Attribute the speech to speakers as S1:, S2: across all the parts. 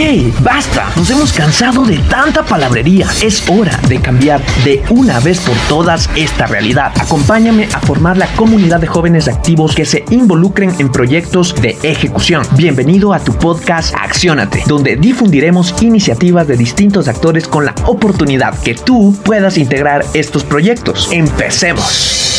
S1: ¡Hey! ¡Basta! Nos hemos cansado de tanta palabrería. Es hora de cambiar de una vez por todas esta realidad. Acompáñame a formar la comunidad de jóvenes activos que se involucren en proyectos de ejecución. Bienvenido a tu podcast Acciónate, donde difundiremos iniciativas de distintos actores con la oportunidad que tú puedas integrar estos proyectos. Empecemos.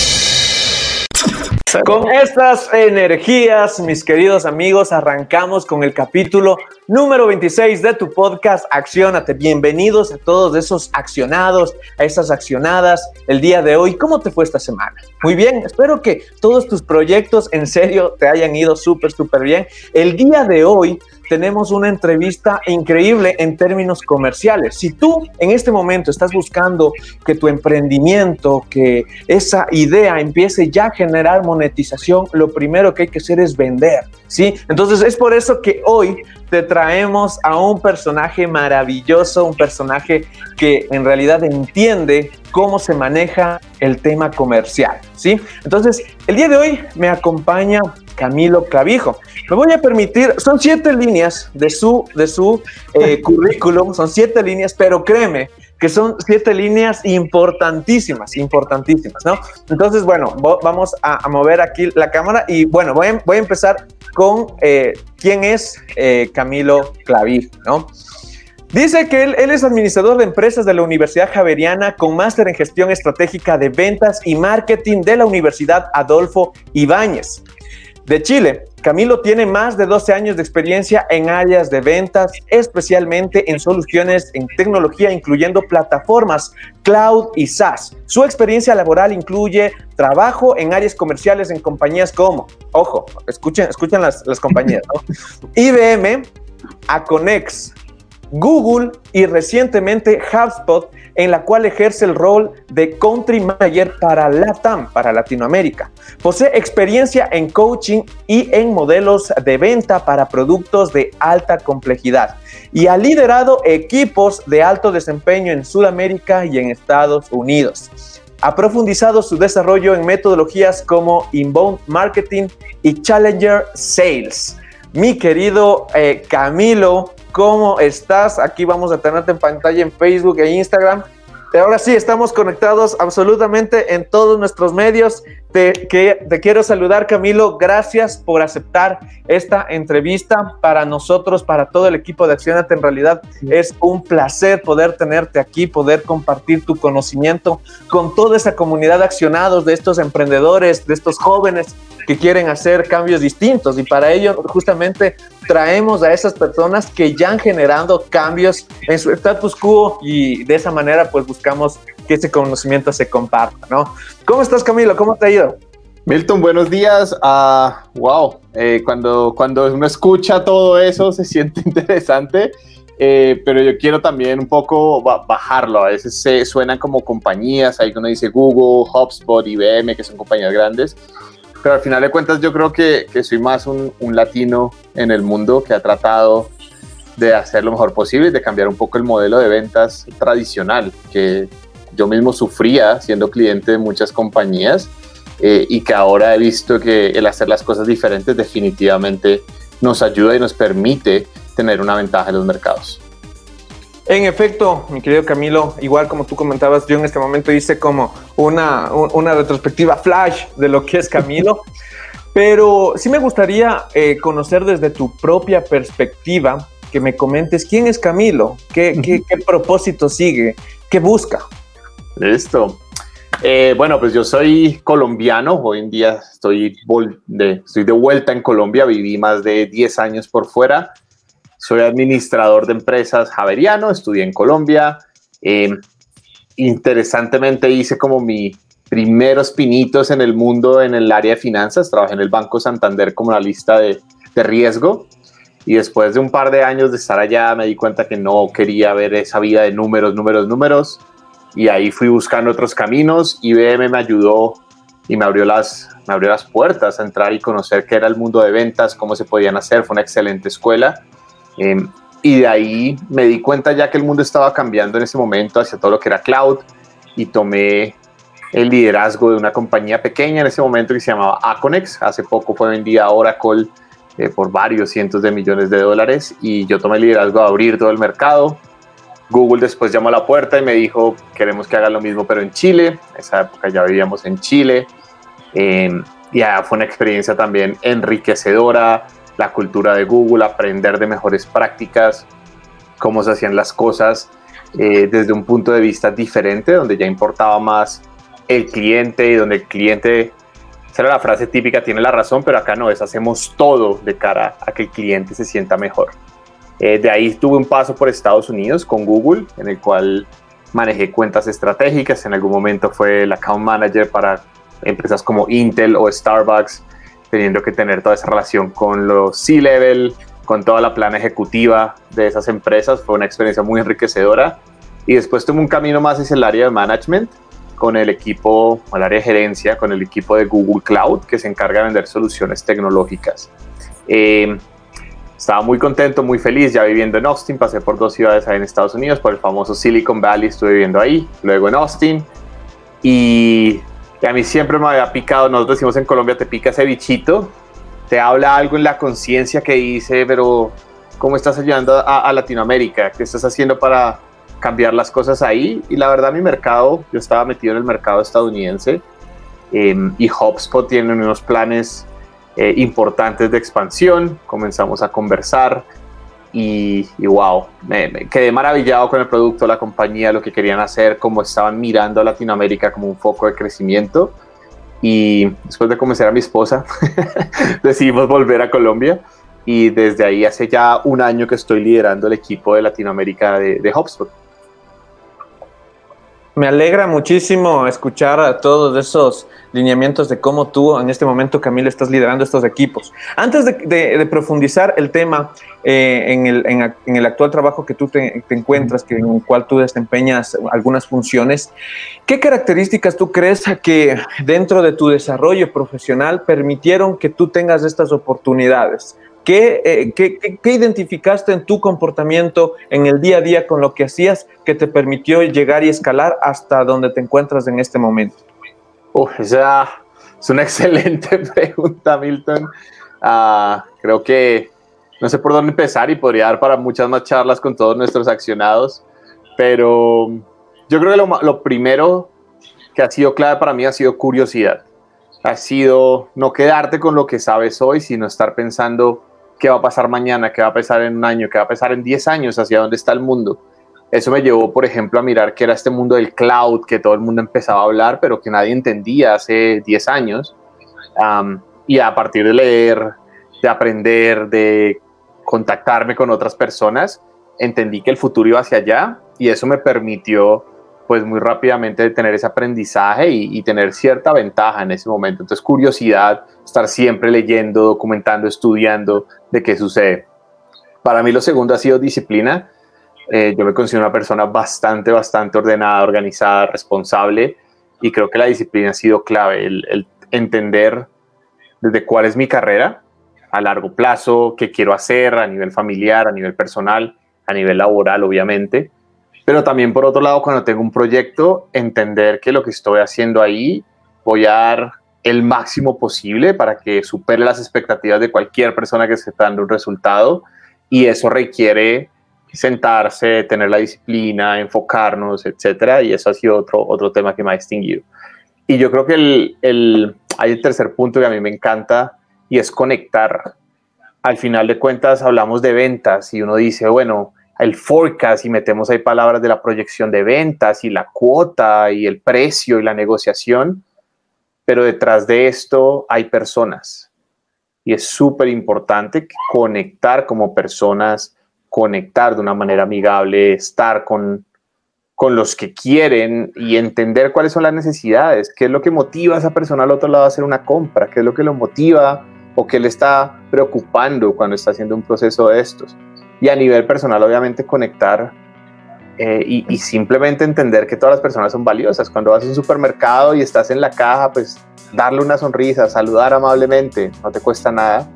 S2: Con estas energías, mis queridos amigos, arrancamos con el capítulo número 26 de tu podcast Accionate. Bienvenidos a todos esos accionados, a esas accionadas el día de hoy. ¿Cómo te fue esta semana? Muy bien, espero que todos tus proyectos en serio te hayan ido súper, súper bien. El día de hoy tenemos una entrevista increíble en términos comerciales. Si tú en este momento estás buscando que tu emprendimiento, que esa idea empiece ya a generar monetización, lo primero que hay que hacer es vender, ¿sí? Entonces es por eso que hoy te traemos a un personaje maravilloso, un personaje que en realidad entiende cómo se maneja el tema comercial, ¿sí? Entonces, el día de hoy me acompaña Camilo Clavijo. Me voy a permitir, son siete líneas de su, de su eh, currículum, son siete líneas, pero créeme que son siete líneas importantísimas, importantísimas, ¿no? Entonces, bueno, vamos a, mover aquí la cámara y bueno, voy a, voy a empezar con eh, quién es eh, Camilo Clavijo, ¿no? Dice que él, él, es administrador de empresas de la Universidad Javeriana con máster en gestión estratégica de ventas y marketing de la Universidad Adolfo Ibáñez de Chile. Camilo tiene más de 12 años de experiencia en áreas de ventas, especialmente en soluciones en tecnología, incluyendo plataformas cloud y SaaS. Su experiencia laboral incluye trabajo en áreas comerciales en compañías como, ojo, escuchen, escuchen las, las compañías, ¿no? IBM, Aconex, Google y recientemente HubSpot, en la cual ejerce el rol de Country Manager para LATAM, para Latinoamérica. Posee experiencia en coaching y en modelos de venta para productos de alta complejidad y ha liderado equipos de alto desempeño en Sudamérica y en Estados Unidos. Ha profundizado su desarrollo en metodologías como Inbound Marketing y Challenger Sales. Mi querido eh, Camilo, ¿Cómo estás? Aquí vamos a tenerte en pantalla en Facebook e Instagram. Ahora sí, estamos conectados absolutamente en todos nuestros medios. Te, que, te quiero saludar, Camilo. Gracias por aceptar esta entrevista para nosotros, para todo el equipo de Accionate. En realidad es un placer poder tenerte aquí, poder compartir tu conocimiento con toda esa comunidad de accionados, de estos emprendedores, de estos jóvenes que quieren hacer cambios distintos y para ello justamente traemos a esas personas que ya han generado cambios en su status quo y de esa manera pues buscamos que ese conocimiento se comparta, ¿no? ¿Cómo estás Camilo? ¿Cómo te ha ido?
S3: Milton, buenos días. Uh, wow, eh, cuando, cuando uno escucha todo eso se siente interesante, eh, pero yo quiero también un poco bajarlo. A veces se suenan como compañías, ahí uno dice Google, HubSpot, IBM, que son compañías grandes, pero al final de cuentas yo creo que, que soy más un, un, latino en el mundo que ha tratado de hacer lo mejor posible, de cambiar un poco el modelo de ventas tradicional, que yo mismo sufría siendo cliente de muchas compañías eh, y que ahora he visto que el hacer las cosas diferentes definitivamente nos ayuda y nos permite tener una ventaja en los mercados.
S2: En efecto, mi querido Camilo, igual como tú comentabas, yo en este momento hice como una, una retrospectiva flash de lo que es Camilo, pero sí me gustaría eh, conocer desde tu propia perspectiva que me comentes quién es Camilo, qué, qué, qué propósito sigue, qué busca.
S3: Listo. Eh, bueno, pues yo soy colombiano, hoy en día estoy de, estoy de vuelta en Colombia, viví más de 10 años por fuera soy administrador de empresas javeriano, estudié en Colombia. Eh, interesantemente hice como mi primeros pinitos en el mundo en el área de finanzas. Trabajé en el Banco Santander como analista de, de riesgo. Y después de un par de años de estar allá me di cuenta que no quería ver esa vida de números, números, números. Y ahí fui buscando otros caminos. IBM me ayudó y me abrió las, me abrió las puertas a entrar y conocer qué era el mundo de ventas, cómo se podían hacer. Fue una excelente escuela. Em, y de ahí me di cuenta ya que el mundo estaba cambiando en ese momento hacia todo lo que era cloud y tomé el liderazgo de una compañía pequeña en ese momento que se llamaba Aconex. Hace poco fue vendida a Oracle eh, por varios cientos de millones de dólares y yo tomé el liderazgo de abrir todo el mercado. Google después llamó a la puerta y me dijo, queremos que haga lo mismo pero en Chile. Esa época ya vivíamos en Chile. Eh, ya fue una experiencia también enriquecedora, la cultura de Google, aprender de mejores prácticas, cómo se hacían las cosas eh, desde un punto de vista diferente, donde ya importaba más el cliente y donde el cliente, esa la frase típica, tiene la razón, pero acá no es, hacemos todo de cara a que el cliente se sienta mejor. Eh, de ahí tuve un paso por Estados Unidos con Google, en el cual manejé cuentas estratégicas, en algún momento fue el account manager para empresas como Intel o Starbucks, teniendo que tener toda esa relación con los C-Level, con toda la plana ejecutiva de esas empresas. Fue una experiencia muy enriquecedora. Y después tuve un camino más hacia el área de management, con el equipo, el área de gerencia, con el equipo de Google Cloud, que se encarga de vender soluciones tecnológicas. Eh, estaba muy contento, muy feliz, ya viviendo en Austin, pasé por dos ciudades ahí en Estados Unidos, por el famoso Silicon Valley, estuve viviendo ahí, luego en Austin. Y a mí siempre me había picado, nosotros decimos en Colombia, te pica ese bichito, te habla algo en la conciencia que dice, pero ¿cómo estás ayudando a, Latinoamérica? ¿Qué estás haciendo para cambiar las cosas ahí? Y la verdad mi mercado, yo estaba metido en el mercado estadounidense em, y HubSpot tiene unos planes eh, importantes de expansión, comenzamos a conversar y, wow, me, quedé maravillado con el producto, la compañía, lo que querían hacer, cómo estaban mirando a Latinoamérica como un foco de crecimiento. Y después de convencer a mi esposa, decidimos volver a Colombia. Y desde ahí hace ya un año que estoy liderando el equipo de Latinoamérica de, de HubSpot.
S2: Me alegra muchísimo escuchar a todos esos lineamientos de cómo tú en este momento, Camilo, estás liderando estos equipos. Antes de, profundizar el tema eh, en, el, actual trabajo que tú te, encuentras, en el cual tú desempeñas algunas funciones, ¿qué características tú crees que dentro de tu desarrollo profesional permitieron que tú tengas estas oportunidades? Eh, ¿Qué, identificaste en tu comportamiento en el día a día con lo que hacías que te permitió llegar y escalar hasta donde te encuentras en este momento?
S3: esa es una excelente pregunta, Milton. Ah, creo que no sé por dónde empezar y podría dar para muchas más charlas con todos nuestros accionados, pero yo creo que lo, lo primero que ha sido clave para mí ha sido curiosidad. Ha sido no quedarte con lo que sabes hoy, sino estar pensando qué va a pasar mañana, qué va a pasar en un año, qué va a pasar en 10 años, hacia dónde está el mundo. Eso me llevó, por ejemplo, a mirar qué era este mundo del cloud, que todo el mundo empezaba a hablar, pero que nadie entendía hace 10 años. y a partir de leer, de aprender, de contactarme con otras personas, entendí que el futuro iba hacia allá y eso me permitió pues muy rápidamente tener ese aprendizaje y, tener cierta ventaja en ese momento. Entonces, curiosidad, estar siempre leyendo, documentando, estudiando de qué sucede. Para mí lo segundo ha sido disciplina. Eh, yo me considero una persona bastante, bastante ordenada, organizada, responsable y creo que la disciplina ha sido clave, el, el entender desde cuál es mi carrera a largo plazo, qué quiero hacer a nivel familiar, a nivel personal, a nivel laboral, obviamente pero también por otro lado, cuando tengo un proyecto, entender que lo que estoy haciendo ahí voy a dar el máximo posible para que supere las expectativas de cualquier persona que esté dando un resultado y eso requiere sentarse, tener la disciplina, enfocarnos, etcétera, y eso ha sido otro, otro tema que me ha distinguido. Y yo creo que el, el, hay el tercer punto que a mí me encanta y es conectar. Al final de cuentas hablamos de ventas y uno dice, bueno, el forecast y metemos ahí palabras de la proyección de ventas y la cuota y el precio y la negociación, pero detrás de esto hay personas. Y es súper importante conectar como personas, conectar de una manera amigable, estar con, con los que quieren y entender cuáles son las necesidades, qué es lo que motiva a esa persona al otro lado a hacer una compra, qué es lo que lo motiva o qué le está preocupando cuando está haciendo un proceso de estos y a nivel personal obviamente conectar eh, y, simplemente entender que todas las personas son valiosas. Cuando vas a un supermercado y estás en la caja, pues darle una sonrisa, saludar amablemente, no te cuesta nada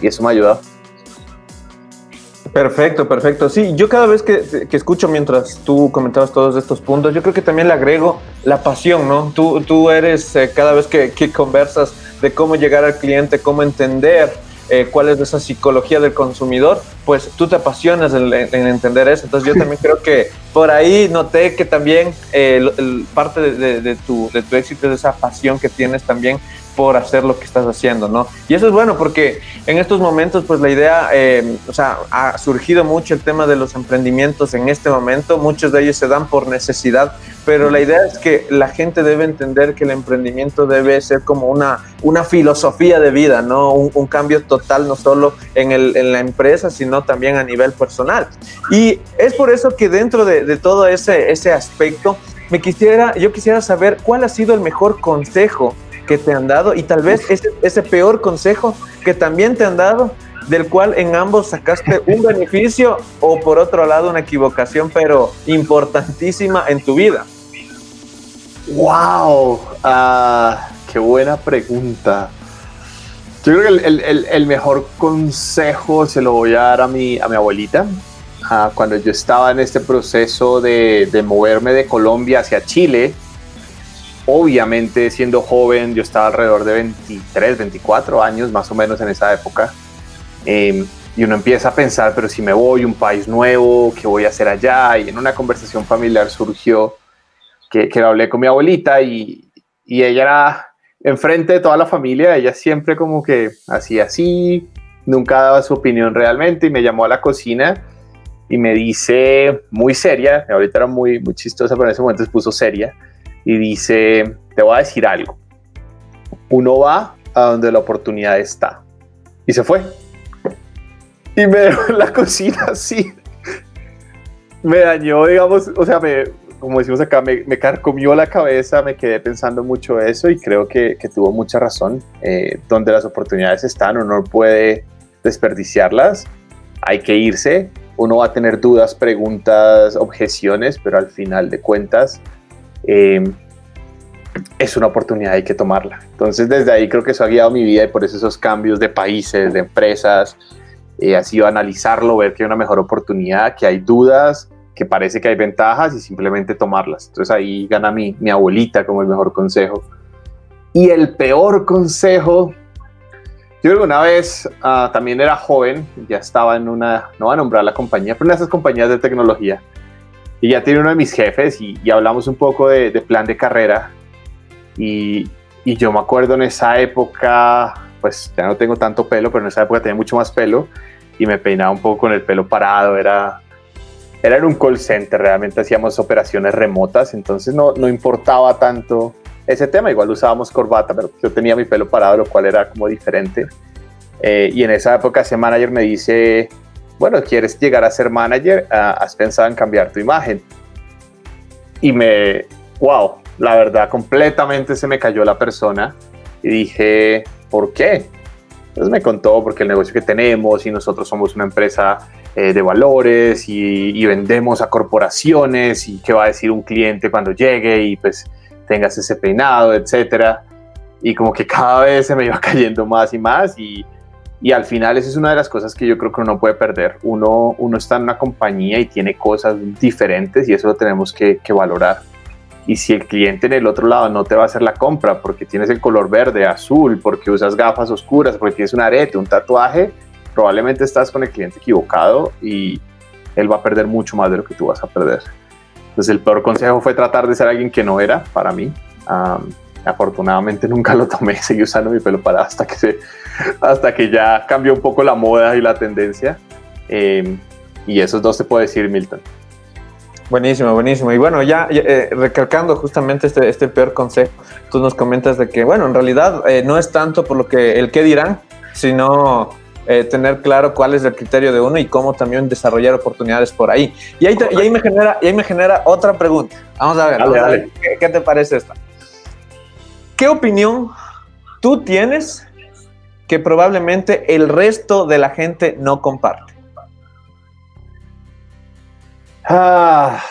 S3: y eso me ayuda.
S2: Perfecto, perfecto. Sí, yo cada vez que, que, escucho mientras tú comentabas todos estos puntos, yo creo que también le agrego la pasión, ¿no? Tú, tú eres, eh, cada vez que, que conversas de cómo llegar al cliente, cómo entender eh, cuál es esa psicología del consumidor, pues tú te apasionas en, entender eso. Entonces yo también creo que por ahí noté que también eh, parte de, tu, de tu éxito es esa pasión que tienes también por hacer lo que estás haciendo, ¿no? Y eso es bueno porque en estos momentos, pues la idea, eh, o sea, ha surgido mucho el tema de los emprendimientos en este momento, muchos de ellos se dan por necesidad, pero la idea es que la gente debe entender que el emprendimiento debe ser como una, una filosofía de vida, ¿no? Un, cambio total, no solo en, el, en, la empresa, sino también a nivel personal. Y es por eso que dentro de, de todo ese, ese aspecto, me quisiera, yo quisiera saber cuál ha sido el mejor consejo que te han dado y tal vez ese, ese peor consejo que también te han dado, del cual en ambos sacaste un beneficio o por otro lado una equivocación, pero importantísima en tu vida.
S3: ¡Wow! Ah, ¡Qué buena pregunta! Yo creo que el, el, el, mejor consejo se lo voy a dar a mi, a mi abuelita. Ah, cuando yo estaba en este proceso de, de moverme de Colombia hacia Chile, Obviamente, siendo joven, yo estaba alrededor de 23, 24 años más o menos en esa época. Em, y uno empieza a pensar, pero si me voy a un país nuevo, ¿qué voy a hacer allá? Y en una conversación familiar surgió que, que hablé con mi abuelita y, y ella era enfrente de toda la familia, ella siempre como que hacía así, nunca daba su opinión realmente y me llamó a la cocina y me dice muy seria, ahorita era muy, muy chistosa, pero en ese momento se puso seria, y dice, te voy a decir algo, uno va a donde la oportunidad está. Y se fue. Y me dejó en la cocina así. Me dañó, digamos, o sea, me, como decimos acá, me, me, carcomió la cabeza, me quedé pensando mucho eso y creo que, que tuvo mucha razón. Eh, donde las oportunidades están, uno no puede desperdiciarlas, hay que irse. Uno va a tener dudas, preguntas, objeciones, pero al final de cuentas, Em, es una oportunidad, hay que tomarla. Entonces desde ahí creo que eso ha guiado mi vida y por eso esos cambios de países, de empresas, eh, ha sido analizarlo, ver que hay una mejor oportunidad, que hay dudas, que parece que hay ventajas y simplemente tomarlas. Entonces ahí gana mi, mi abuelita como el mejor consejo. Y el peor consejo, yo creo que una vez ah, también era joven, ya estaba en una, no voy a nombrar la compañía, pero en esas compañías de tecnología y ya tiene uno de mis jefes y, hablamos un poco de, plan de carrera. Y, y, yo me acuerdo en esa época, pues ya no tengo tanto pelo, pero en esa época tenía mucho más pelo y me peinaba un poco con el pelo parado. Era, era un call center, realmente hacíamos operaciones remotas, entonces no, no importaba tanto ese tema. Igual usábamos corbata, pero yo tenía mi pelo parado, lo cual era como diferente. Eh, y en esa época ese manager me dice, bueno, quieres llegar a ser manager, ah, has pensado en cambiar tu imagen. Y me, wow, la verdad, completamente se me cayó la persona y dije, ¿por qué? Entonces me contó porque el negocio que tenemos y nosotros somos una empresa eh, de valores y, y, vendemos a corporaciones y qué va a decir un cliente cuando llegue y pues tengas ese peinado, etcétera. Y como que cada vez se me iba cayendo más y más y y al final esa es una de las cosas que yo creo que uno puede perder. Uno, uno está en una compañía y tiene cosas diferentes y eso lo tenemos que, que, valorar. Y si el cliente en el otro lado no te va a hacer la compra porque tienes el color verde, azul, porque usas gafas oscuras, porque tienes un arete, un tatuaje, probablemente estás con el cliente equivocado y él va a perder mucho más de lo que tú vas a perder. Entonces el peor consejo fue tratar de ser alguien que no era para mí. Afortunadamente nunca lo tomé, seguí usando mi pelo para hasta que se hasta que ya cambió un poco la moda y la tendencia. Eh, y esos dos te puedo decir, Milton.
S2: Buenísimo, buenísimo. Y bueno, ya, eh, recalcando justamente este, este peor consejo, tú nos comentas de que, bueno, en realidad eh, no es tanto por lo que el qué dirán, sino tener claro cuál es el criterio de uno y cómo también desarrollar oportunidades por ahí. Y ahí, y ahí me, genera, y ahí me genera otra pregunta. Vamos a ver, ¿Qué, ¿qué te parece esta? ¿Qué opinión tú tienes que probablemente el resto de la gente no comparte?
S3: Ah,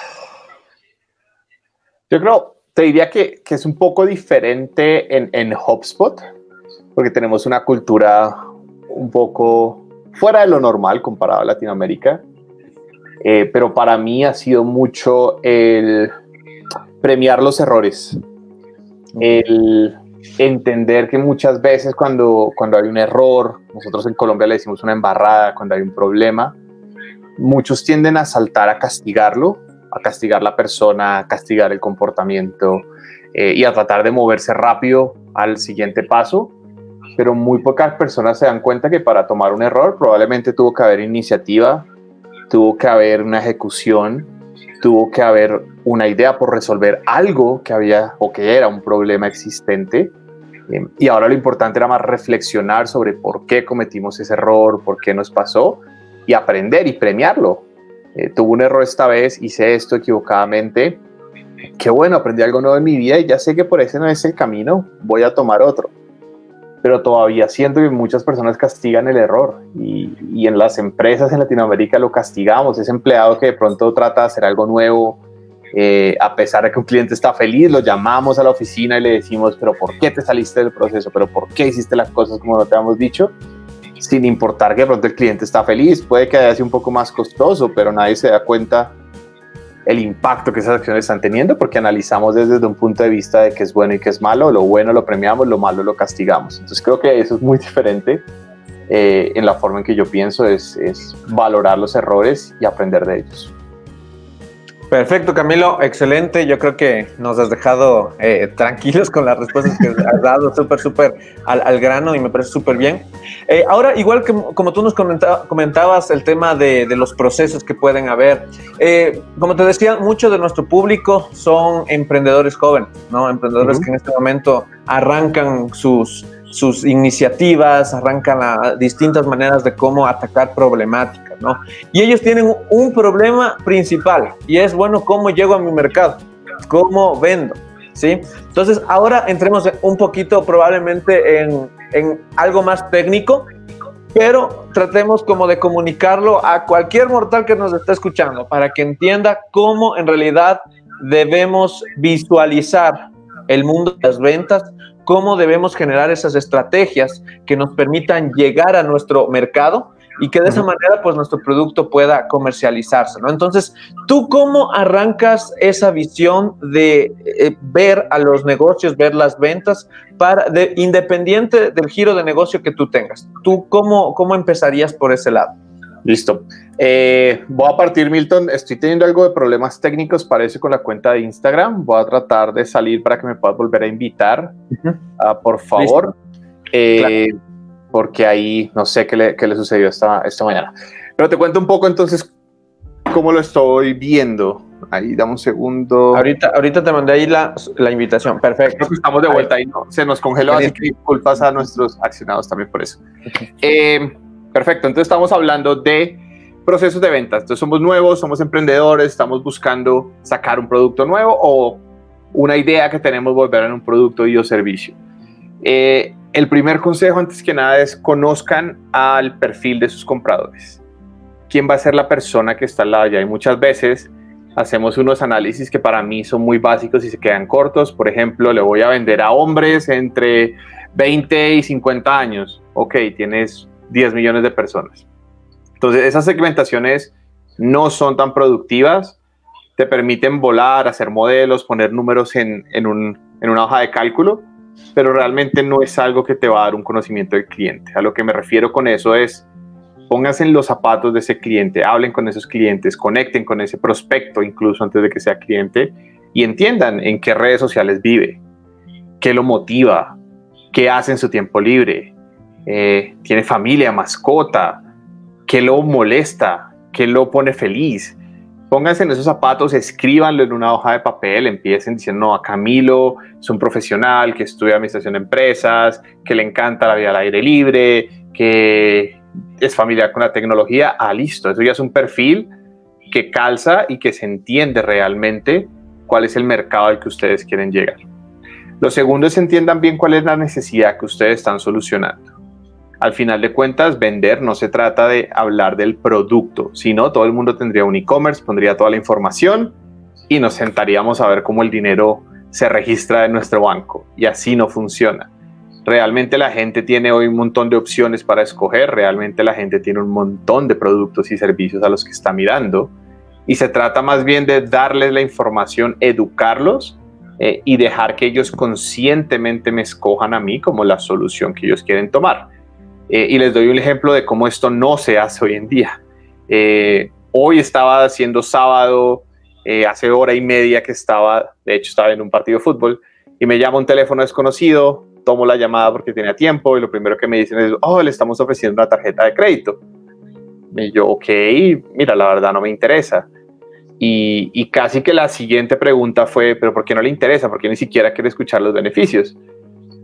S3: yo creo, te diría que, es un poco diferente en, en HubSpot, porque tenemos una cultura un poco fuera de lo normal comparado a Latinoamérica. Eh, pero para mí ha sido mucho el premiar los errores, el entender que muchas veces cuando, cuando hay un error, nosotros en Colombia le decimos una embarrada, cuando hay un problema, muchos tienden a saltar a castigarlo, a castigar la persona, a castigar el comportamiento eh, y a tratar de moverse rápido al siguiente paso, pero muy pocas personas se dan cuenta que para tomar un error probablemente tuvo que haber iniciativa, tuvo que haber una ejecución, tuvo que haber una idea por resolver algo que había o que era un problema existente. Eh, y ahora lo importante era más reflexionar sobre por qué cometimos ese error, por qué nos pasó y aprender y premiarlo. Eh, tuve un error esta vez, hice esto equivocadamente. Qué bueno, aprendí algo nuevo en mi vida y ya sé que por ese no es el camino, voy a tomar otro. Pero todavía siento que muchas personas castigan el error y, en las empresas en Latinoamérica lo castigamos. Ese empleado que de pronto trata de hacer algo nuevo, eh, a pesar de que un cliente está feliz, lo llamamos a la oficina y le decimos, pero ¿por qué te saliste del proceso? ¿Pero por qué hiciste las cosas como no te hemos dicho? sin importar que de pronto el cliente está feliz, puede que haya sido un poco más costoso, pero nadie se da cuenta el impacto que esas acciones están teniendo porque analizamos desde un punto de vista de qué es bueno y qué es malo, lo bueno lo premiamos, lo malo lo castigamos. Entonces creo que eso es muy diferente eh, en la forma en que yo pienso, es, es valorar los errores y aprender de ellos.
S2: Perfecto, Camilo, excelente. Yo creo que nos has dejado eh, tranquilos con las respuestas que has dado, súper, súper al, grano y me parece súper bien. Eh, ahora, igual que como tú nos comentabas el tema de, los procesos que pueden haber, eh, como te decía, mucho de nuestro público son emprendedores jóvenes, ¿no? Emprendedores que en este momento arrancan sus, sus iniciativas, arrancan a distintas maneras de cómo atacar problemáticas. Y ellos tienen un problema principal y es, bueno, ¿cómo llego a mi mercado? ¿Cómo vendo? ¿Sí? Entonces, ahora entremos un poquito probablemente en, en algo más técnico, pero tratemos como de comunicarlo a cualquier mortal que nos esté escuchando para que entienda cómo en realidad debemos visualizar el mundo de las ventas, cómo debemos generar esas estrategias que nos permitan llegar a nuestro mercado y que de esa manera pues nuestro producto pueda comercializarse, ¿no? Entonces, ¿tú cómo arrancas esa visión de eh, ver a los negocios, ver las ventas, para, de, independiente del giro de negocio que tú tengas? ¿Tú cómo, cómo empezarías por ese lado?
S3: Listo. Eh, voy a partir, Milton. Estoy teniendo algo de problemas técnicos, parece, con la cuenta de Instagram. Voy a tratar de salir para que me puedas volver a invitar, ah, por favor. Eh, porque ahí no sé qué le, qué le sucedió esta, esta mañana. Pero te cuento un poco entonces cómo lo estoy viendo. Ahí, dame un segundo.
S2: Ahorita, ahorita te mandé ahí la, la invitación. Perfecto.
S3: estamos de vuelta ahí, ¿no? Se nos congeló, así que disculpas a nuestros accionados también por eso. Eh, perfecto, entonces estamos hablando de procesos de ventas. Entonces somos nuevos, somos emprendedores, estamos buscando sacar un producto nuevo o una idea que tenemos volver en un producto y o servicio. Eh, el primer consejo antes que nada es conozcan al perfil de sus compradores. ¿Quién va a ser la persona que está al lado ya? Y muchas veces hacemos unos análisis que para mí son muy básicos y se quedan cortos. Por ejemplo, le voy a vender a hombres entre 20 y 50 años. Ok, tienes 10 millones de personas. Entonces, esas segmentaciones no son tan productivas, te permiten volar, hacer modelos, poner números en, en una hoja de cálculo, pero realmente no es algo que te va a dar un conocimiento del cliente. A lo que me refiero con eso es, pónganse en los zapatos de ese cliente, hablen con esos clientes, conecten con ese prospecto incluso antes de que sea cliente y entiendan en qué redes sociales vive, qué lo motiva, qué hace en su tiempo libre, eh, tiene familia, mascota, qué lo molesta, qué lo pone feliz pónganse en esos zapatos, escríbanlo en una hoja de papel, empiecen diciendo, no, a Camilo es un profesional que estudia administración de empresas, que le encanta la vida al aire libre, que es familiar con la tecnología. Ah, listo, eso ya es un perfil que calza y que se entiende realmente cuál es el mercado al que ustedes quieren llegar. Lo segundo es entiendan bien cuál es la necesidad que ustedes están solucionando. Al final de cuentas, vender no se trata de hablar del producto, sino todo el mundo tendría un e-commerce, pondría toda la información y nos sentaríamos a ver cómo el dinero se registra en nuestro banco. Y así no funciona. Realmente la gente tiene hoy un montón de opciones para escoger, realmente la gente tiene un montón de productos y servicios a los que está mirando. Y se trata más bien de darles la información, educarlos eh, y dejar que ellos conscientemente me escojan a mí como la solución que ellos quieren tomar. Eh, y les doy un ejemplo de cómo esto no se hace hoy en día. Eh, hoy estaba haciendo sábado, hace hora y media que estaba, de hecho estaba en un partido de fútbol, y me llama un teléfono desconocido, tomo la llamada porque tenía tiempo y lo primero que me dicen es, oh, le estamos ofreciendo una tarjeta de crédito. Y yo, ok, mira, la verdad no me interesa. Y, casi que la siguiente pregunta fue, pero ¿por qué no le interesa? ¿Por qué ni siquiera quiere escuchar los beneficios?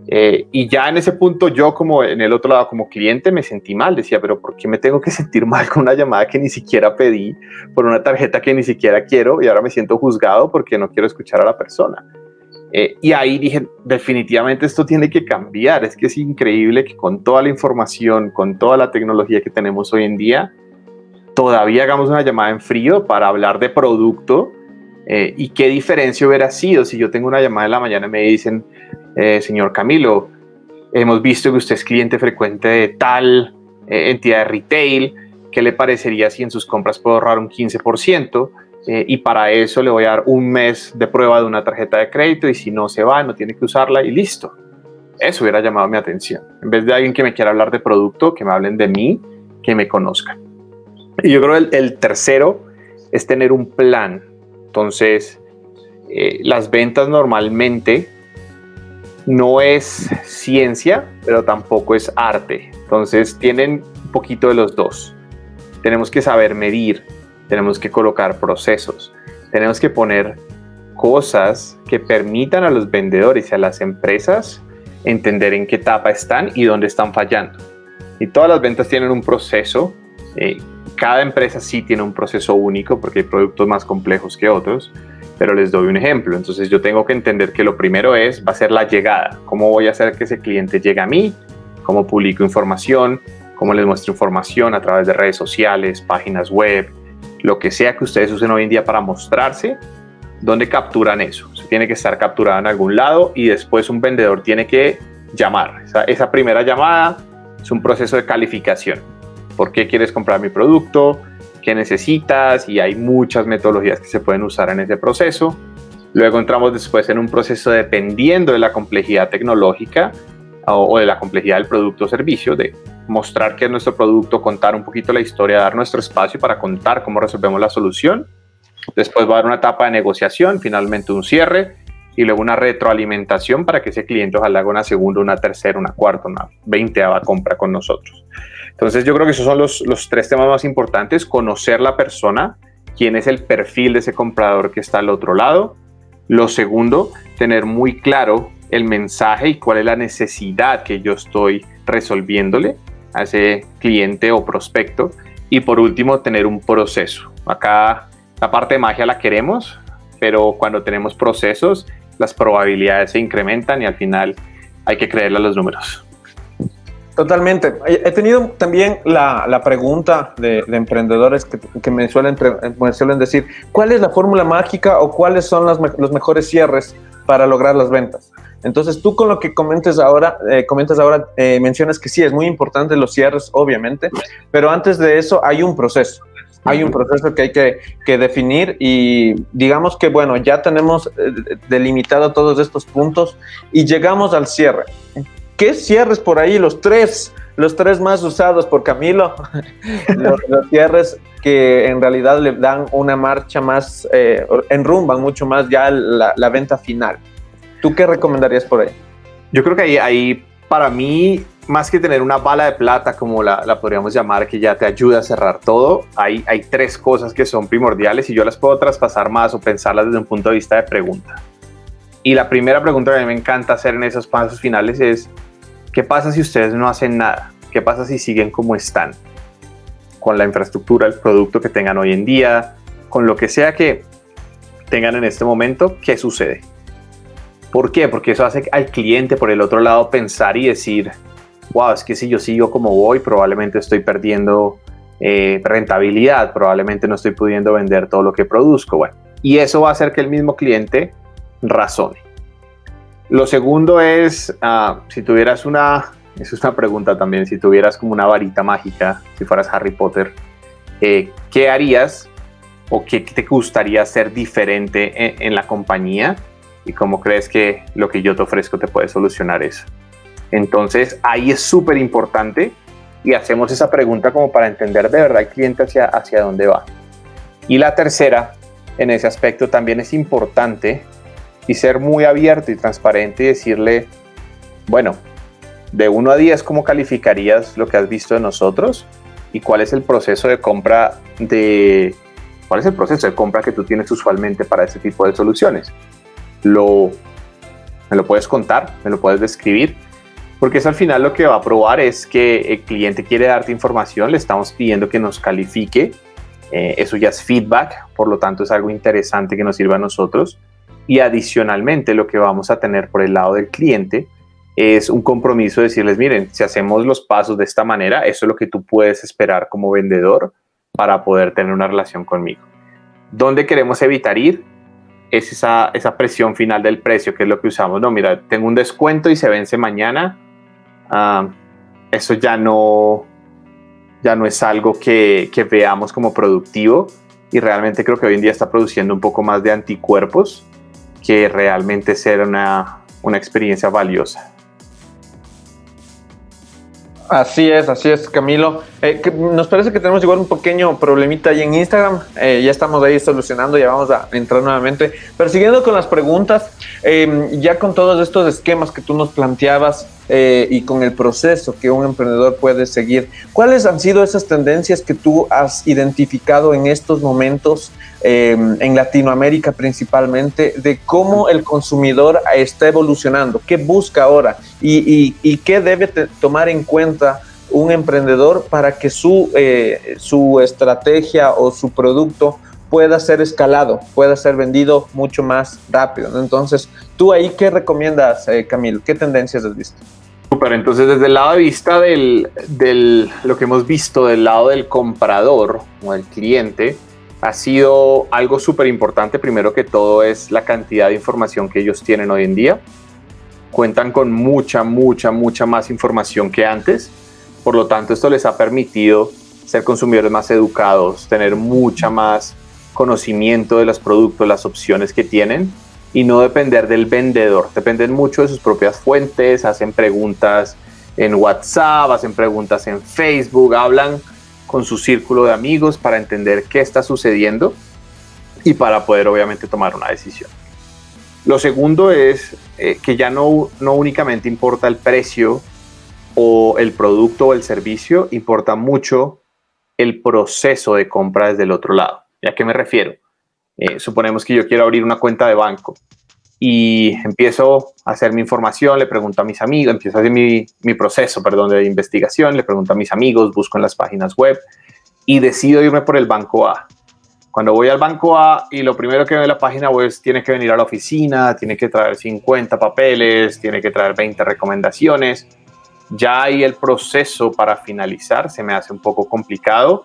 S3: Eh, y ya en ese punto yo como en el otro lado como cliente me sentí mal, decía, pero ¿por qué me tengo que sentir mal con una llamada que ni siquiera pedí, por una tarjeta que ni siquiera quiero y ahora me siento juzgado porque no quiero escuchar a la persona? Eh, y ahí dije, definitivamente esto tiene que cambiar, es que es increíble que con toda la información, con toda la tecnología que tenemos hoy en día, todavía hagamos una llamada en frío para hablar de producto eh, y qué diferencia hubiera sido si yo tengo una llamada en la mañana y me dicen, eh, señor Camilo, hemos visto que usted es cliente frecuente de tal eh, entidad de retail, ¿qué le parecería si en sus compras puedo ahorrar un 15%? y para eso le voy a dar un mes de prueba de una tarjeta de crédito y si no se va, no tiene que usarla y listo. Eso hubiera llamado mi atención. En vez de alguien que me quiera hablar de producto, que me hablen de mí, que me conozcan. Y yo creo que el, tercero es tener un plan. Entonces, eh, las ventas normalmente no es ciencia, pero tampoco es arte. Entonces, tienen un poquito de los dos. Tenemos que saber medir, tenemos que colocar procesos, tenemos que poner cosas que permitan a los vendedores y a las empresas entender en qué etapa están y dónde están fallando. Y todas las ventas tienen un proceso eh, cada empresa sí tiene un proceso único porque hay productos más complejos que otros, pero les doy un ejemplo. Entonces yo tengo que entender que lo primero es, va a ser la llegada. ¿Cómo voy a hacer que ese cliente llegue a mí? ¿Cómo publico información? ¿Cómo les muestro información a través de redes sociales, páginas web? Lo que sea que ustedes usen hoy en día para mostrarse, ¿dónde capturan eso? Se tiene que estar capturado en algún lado y después un vendedor tiene que llamar. esa primera llamada es un proceso de calificación por qué quieres comprar mi producto, qué necesitas y hay muchas metodologías que se pueden usar en ese proceso. Luego entramos después en un proceso dependiendo de la complejidad tecnológica o, de la complejidad del producto o servicio, de mostrar qué es nuestro producto, contar un poquito la historia, dar nuestro espacio para contar cómo resolvemos la solución. Después va a haber una etapa de negociación, finalmente un cierre y luego una retroalimentación para que ese cliente ojalá haga una segunda, una tercera, una cuarta, una veinteava compra con nosotros. Entonces yo creo que esos son los, tres temas más importantes, conocer la persona, quién es el perfil de ese comprador que está al otro lado. Lo segundo, tener muy claro el mensaje y cuál es la necesidad que yo estoy resolviéndole a ese cliente o prospecto. Y por último, tener un proceso. Acá la parte de magia la queremos, pero cuando tenemos procesos, las probabilidades se incrementan y al final hay que creerle a los números.
S2: Totalmente. He tenido también la, la pregunta de, emprendedores que, que, me, suelen, me suelen decir, ¿cuál es la fórmula mágica o cuáles son los mejores cierres para lograr las ventas? Entonces, tú con lo que comentes ahora, eh, comentas ahora, eh, mencionas que sí, es muy importante los cierres, obviamente, pero antes de eso hay un proceso. Hay un proceso que hay que, que definir y digamos que, bueno, ya tenemos eh, delimitado todos estos puntos y llegamos al cierre. ¿Qué cierres por ahí? Los tres, los tres más usados por Camilo, los, cierres que en realidad le dan una marcha más, eh, enrumban mucho más ya la, venta final. ¿Tú qué recomendarías por ahí?
S3: Yo creo que ahí, ahí para mí, más que tener una bala de plata, como la, la, podríamos llamar, que ya te ayuda a cerrar todo, hay, hay tres cosas que son primordiales y yo las puedo traspasar más o pensarlas desde un punto de vista de pregunta. Y la primera pregunta que a mí me encanta hacer en esos pasos finales es, ¿Qué pasa si ustedes no hacen nada? ¿Qué pasa si siguen como están? Con la infraestructura, el producto que tengan hoy en día, con lo que sea que tengan en este momento, ¿qué sucede? ¿Por qué? Porque eso hace al cliente por el otro lado pensar y decir, wow, es que si yo sigo como voy, probablemente estoy perdiendo eh, rentabilidad, probablemente no estoy pudiendo vender todo lo que produzco. Bueno, y eso va a hacer que el mismo cliente razone. Lo segundo es, ah, si tuvieras una, es una pregunta también, si tuvieras como una varita mágica, si fueras Harry Potter, eh, ¿qué harías o qué te gustaría hacer diferente en, la compañía y cómo crees que lo que yo te ofrezco te puede solucionar eso. Entonces ahí es súper importante y hacemos esa pregunta como para entender de verdad el cliente hacia, hacia dónde va. Y la tercera, en ese aspecto también es importante y ser muy abierto y transparente y decirle, bueno, de 1 a 10, ¿cómo calificarías lo que has visto de nosotros? ¿Y cuál es el proceso de compra de cuál es el proceso de compra que tú tienes usualmente para ese tipo de soluciones? Lo, me lo puedes contar, me lo puedes describir porque eso al final lo que va a probar es que el cliente quiere darte información, le estamos pidiendo que nos califique, eh, eso ya es feedback, por lo tanto es algo interesante que nos sirva a nosotros. Y adicionalmente lo que vamos a tener por el lado del cliente es un compromiso de decirles, miren, si hacemos los pasos de esta manera, eso es lo que tú puedes esperar como vendedor para poder tener una relación conmigo. ¿Dónde queremos evitar ir? Es esa, presión final del precio, que es lo que usamos. No, mira, tengo un descuento y se vence mañana Ah, eso ya no, ya no es algo que, veamos como productivo y realmente creo que hoy en día está produciendo un poco más de anticuerpos que realmente ser una, una experiencia valiosa.
S2: Así es, así es, Camilo. Eh, nos parece que tenemos igual un pequeño problemita ahí en Instagram. Eh, ya estamos ahí solucionando, ya vamos a entrar nuevamente. Pero siguiendo con las preguntas, em, ya con todos estos esquemas que tú nos planteabas eh, y con el proceso que un emprendedor puede seguir, ¿cuáles han sido esas tendencias que tú has identificado en estos momentos em, en Latinoamérica principalmente de cómo el consumidor está evolucionando? ¿Qué busca ahora? ¿Y, qué debe tomar en cuenta? un emprendedor para que su, eh, su estrategia o su producto pueda ser escalado, pueda ser vendido mucho más rápido. Entonces, ¿tú ahí qué recomiendas, eh, Camilo? ¿Qué tendencias has visto?
S3: Super, entonces desde el lado de vista del, del, lo que hemos visto del lado del comprador o del cliente, ha sido algo súper importante. Primero que todo es la cantidad de información que ellos tienen hoy en día. Cuentan con mucha, mucha, mucha más información que antes por lo tanto, esto les ha permitido ser consumidores más educados, tener mucha más conocimiento de los productos, las opciones que tienen y no depender del vendedor. Dependen mucho de sus propias fuentes, hacen preguntas en WhatsApp, hacen preguntas en Facebook, hablan con su círculo de amigos para entender qué está sucediendo y para poder obviamente tomar una decisión. Lo segundo es eh, que ya no, no únicamente importa el precio o el producto o el servicio, importa mucho el proceso de compra desde el otro lado. ¿Y a qué me refiero? Eh, suponemos que yo quiero abrir una cuenta de banco y empiezo a hacer mi información, le pregunto a mis amigos, empiezo a hacer mi, proceso, perdón, de investigación, le pregunto a mis amigos, busco en las páginas web y decido irme por el banco A. Cuando voy al banco A y lo primero que ve la página web es tiene que venir a la oficina, tiene que traer 50 papeles, tiene que traer 20 recomendaciones ya ahí el proceso para finalizar se me hace un poco complicado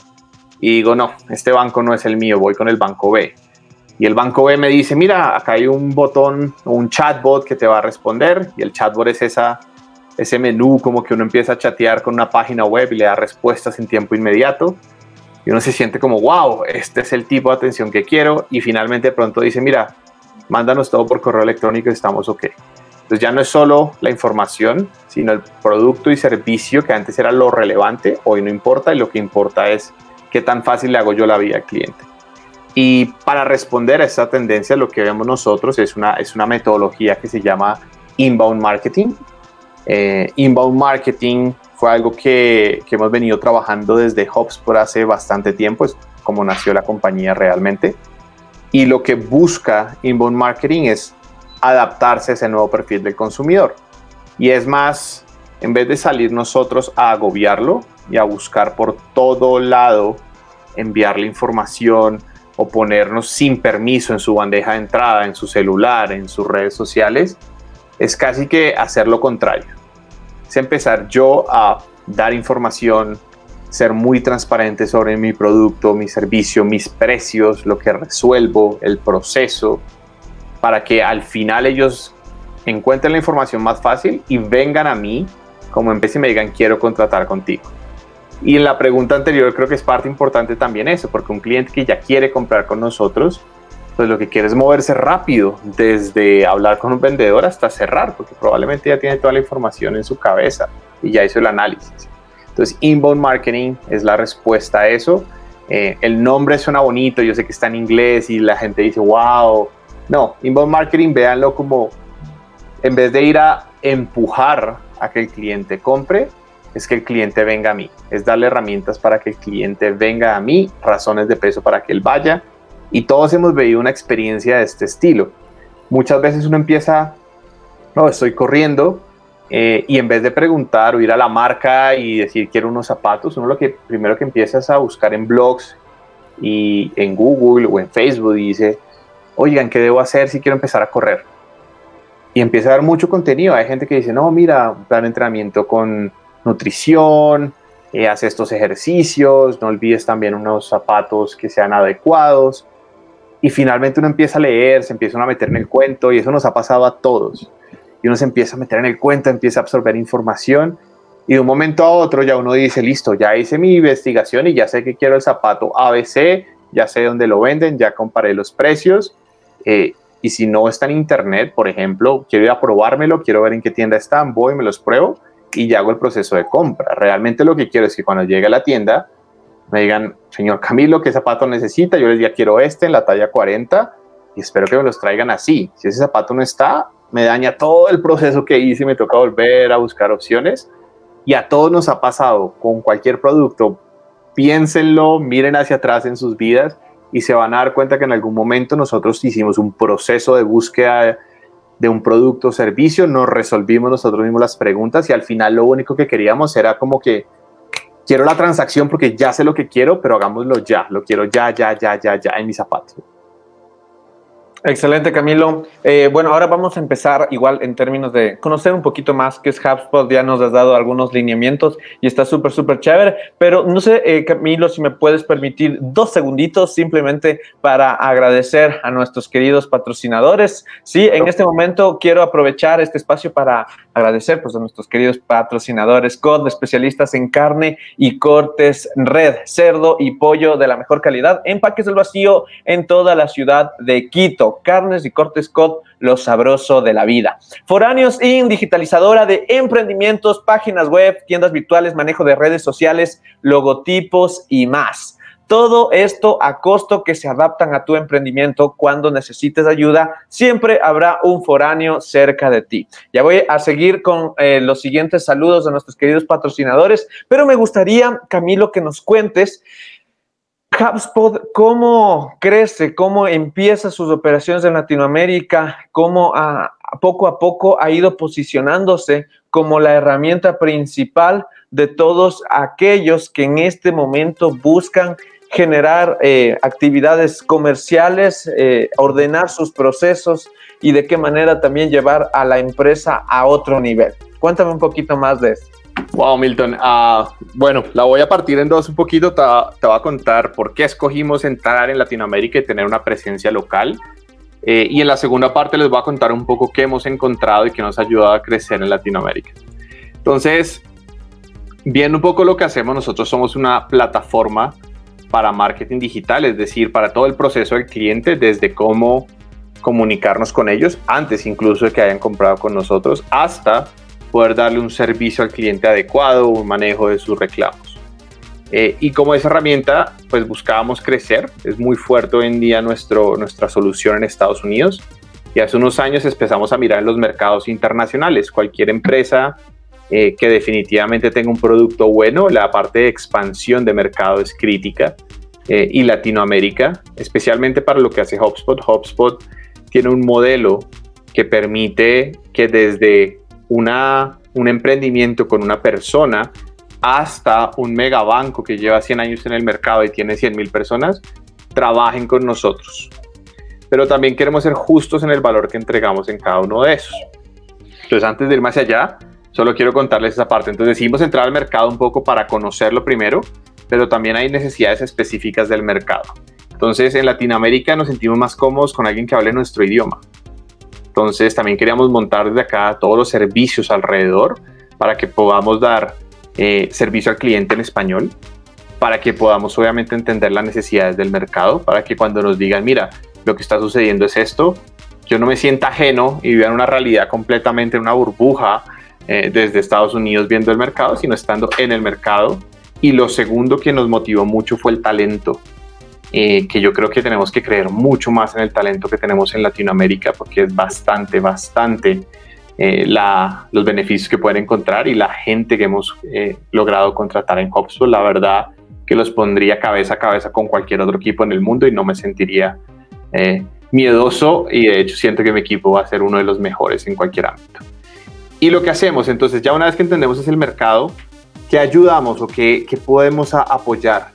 S3: y digo, no, este banco no es el mío, voy con el banco B. Y el banco B me dice, mira, acá hay un botón, un chatbot que te va a responder y el chatbot es esa, ese menú como que uno empieza a chatear con una página web y le da respuestas en tiempo inmediato. Y uno se siente como, wow, este es el tipo de atención que quiero. Y finalmente de pronto dice, mira, mándanos todo por correo electrónico y estamos ok. Entonces ya no es solo la información, sino el producto y servicio que antes era lo relevante, hoy no importa y lo que importa es qué tan fácil le hago yo la vida al cliente. Y para responder a esta tendencia, lo que vemos nosotros es una, es una metodología que se llama inbound marketing. Eh, inbound marketing fue algo que, hemos venido trabajando desde por hace bastante tiempo, es como nació la compañía realmente. Y lo que busca inbound marketing es adaptarse a ese nuevo perfil del consumidor. Y es más, en vez de salir nosotros a agobiarlo y a buscar por todo lado enviarle información o ponernos sin permiso en su bandeja de entrada, en su celular, en sus redes sociales, es casi que hacer lo contrario. Es empezar yo a dar información, ser muy transparente sobre mi producto, mi servicio, mis precios, lo que resuelvo, el proceso, para que al final ellos encuentren la información más fácil y vengan a mí como empresa y me digan quiero contratar contigo. Y en la pregunta anterior creo que es parte importante también eso, porque un cliente que ya quiere comprar con nosotros pues lo que quiere es moverse rápido, desde hablar con un vendedor hasta cerrar, porque probablemente ya tiene toda la información en su cabeza y ya hizo el análisis. Entonces, inbound marketing es la respuesta a eso. Eh, el nombre suena bonito, yo sé que está en inglés y la gente dice, wow. No, inbound marketing, véanlo como, en vez de ir a empujar a que el cliente compre, es que el cliente venga a mí, es darle herramientas para que el cliente venga a mí, razones de peso para que él vaya. Y todos hemos vivido una experiencia de este estilo. Muchas veces uno empieza, no, estoy corriendo, eh, y en vez de preguntar o ir a la marca y decir quiero unos zapatos, uno lo que primero que empieza es a buscar en blogs y en Google o en Facebook y dice, oigan, ¿qué debo hacer si quiero empezar a correr? Y empieza a dar mucho contenido. Hay gente que dice, no, mira, un plan de entrenamiento con nutrición, eh, haz estos ejercicios, no olvides también unos zapatos que sean adecuados. Y finalmente uno empieza a leer, se empieza a meter en el cuento y eso nos ha pasado a todos. Y uno se empieza a meter en el cuento, empieza a absorber información y de un momento a otro ya uno dice, listo, ya hice mi investigación y ya sé que quiero el zapato ABC, ya sé dónde lo venden, ya comparé los precios. Eh, y si no está en internet, por ejemplo, quiero ir a probármelo, quiero ver en qué tienda están, voy, me los pruebo y ya hago el proceso de compra. Realmente lo que quiero es que cuando llegue a la tienda me digan, señor Camilo, ¿qué zapato necesita? Yo les diga, quiero este en la talla 40 y espero que me los traigan así. Si ese zapato no está, me daña todo el proceso que hice me toca volver a buscar opciones. Y a todos nos ha pasado con cualquier producto. Piénsenlo, miren hacia atrás en sus vidas y se van a dar cuenta que en algún momento nosotros hicimos un proceso de búsqueda de un producto o servicio, nos resolvimos nosotros mismos las preguntas y al final lo único que queríamos era como que quiero la transacción porque ya sé lo que quiero, pero hagámoslo ya, lo quiero ya, ya, ya, ya, ya en mis zapatos.
S2: Excelente, Camilo. Eh, bueno, ahora vamos a empezar igual en términos de conocer un poquito más qué es HubSpot. Ya nos has dado algunos lineamientos y está súper, súper chévere. Pero no sé, eh, Camilo, si me puedes permitir dos segunditos simplemente para agradecer a nuestros queridos patrocinadores. Sí, en este momento quiero aprovechar este espacio para agradecer pues, a nuestros queridos patrocinadores, COD, especialistas en carne y cortes red, cerdo y pollo de la mejor calidad, empaques del vacío en toda la ciudad de Quito. Carnes y cortes COD, lo sabroso de la vida. Foráneos In, digitalizadora de emprendimientos, páginas web, tiendas virtuales, manejo de redes sociales, logotipos y más. Todo esto a costo que se adaptan a tu emprendimiento. Cuando necesites ayuda, siempre habrá un foráneo cerca de ti. Ya voy a seguir con eh, los siguientes saludos de nuestros queridos patrocinadores, pero me gustaría, Camilo, que nos cuentes HubSpot, ¿cómo crece? ¿Cómo empieza sus operaciones en Latinoamérica? ¿Cómo a, poco a poco ha ido posicionándose como la herramienta principal de todos aquellos que en este momento buscan generar eh, actividades comerciales, eh, ordenar sus procesos y de qué manera también llevar a la empresa a otro nivel. Cuéntame un poquito más de eso.
S3: Wow, Milton. Uh, bueno, la voy a partir en dos un poquito. Te, te, voy a contar por qué escogimos entrar en Latinoamérica y tener una presencia local. Eh, y en la segunda parte les voy a contar un poco qué hemos encontrado y qué nos ha ayudado a crecer en Latinoamérica. Entonces, viendo un poco lo que hacemos, nosotros somos una plataforma para marketing digital, es decir, para todo el proceso del cliente, desde cómo comunicarnos con ellos, antes incluso de que hayan comprado con nosotros, hasta poder darle un servicio al cliente adecuado, un manejo de sus reclamos. Eh, y como esa herramienta, pues buscábamos crecer. Es muy fuerte hoy en día nuestro, nuestra solución en Estados Unidos. Y hace unos años empezamos a mirar en los mercados internacionales. Cualquier empresa eh, que definitivamente tenga un producto bueno. La parte de expansión de mercado es crítica. Eh, y Latinoamérica, especialmente para lo que hace HubSpot. HubSpot tiene un modelo que permite que desde una, un emprendimiento con una persona hasta un megabanco que lleva 100 años en el mercado y tiene 100 mil personas, trabajen con nosotros. Pero también queremos ser justos en el valor que entregamos en cada uno de esos. Entonces, antes de ir más allá, Solo quiero contarles esa parte. Entonces decidimos entrar al mercado un poco para conocerlo primero, pero también hay necesidades específicas del mercado. Entonces en Latinoamérica nos sentimos más cómodos con alguien que hable nuestro idioma. Entonces también queríamos montar desde acá todos los servicios alrededor para que podamos dar eh, servicio al cliente en español, para que podamos obviamente entender las necesidades del mercado, para que cuando nos digan, mira, lo que está sucediendo es esto, yo no me sienta ajeno y en una realidad completamente en una burbuja eh, desde Estados Unidos viendo el mercado, sino estando en el mercado. Y lo segundo que nos motivó mucho fue el talento, eh, que yo creo que tenemos que creer mucho más en el talento que tenemos en Latinoamérica, porque es bastante, bastante eh, la, los beneficios que pueden encontrar y la gente que hemos logrado contratar en HubSpot, la verdad que los pondría cabeza a cabeza con cualquier otro equipo en el mundo y no me sentiría miedoso y de hecho siento que mi equipo va a ser uno de los mejores en cualquier ámbito. Y lo que hacemos, entonces, ya una vez que entendemos es el mercado, ¿qué ayudamos o qué, podemos apoyar?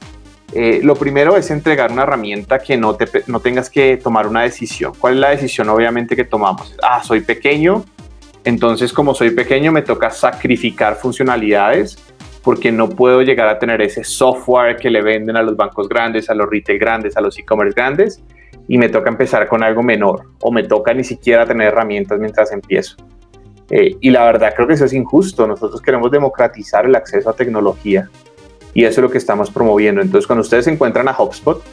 S3: Eh, lo primero es entregar una herramienta que no, te, no tengas que tomar una decisión. ¿Cuál es la decisión obviamente que tomamos? Ah, soy pequeño, entonces como soy pequeño me toca sacrificar funcionalidades porque no puedo llegar a tener ese software que le venden a los bancos grandes, a los retail grandes, a los e-commerce grandes y me toca empezar con algo menor o me toca ni siquiera tener herramientas mientras empiezo. Eh, y la verdad creo que eso es injusto. Nosotros queremos democratizar el acceso a tecnología y eso es lo que estamos promoviendo. Entonces cuando ustedes encuentran a HubSpot,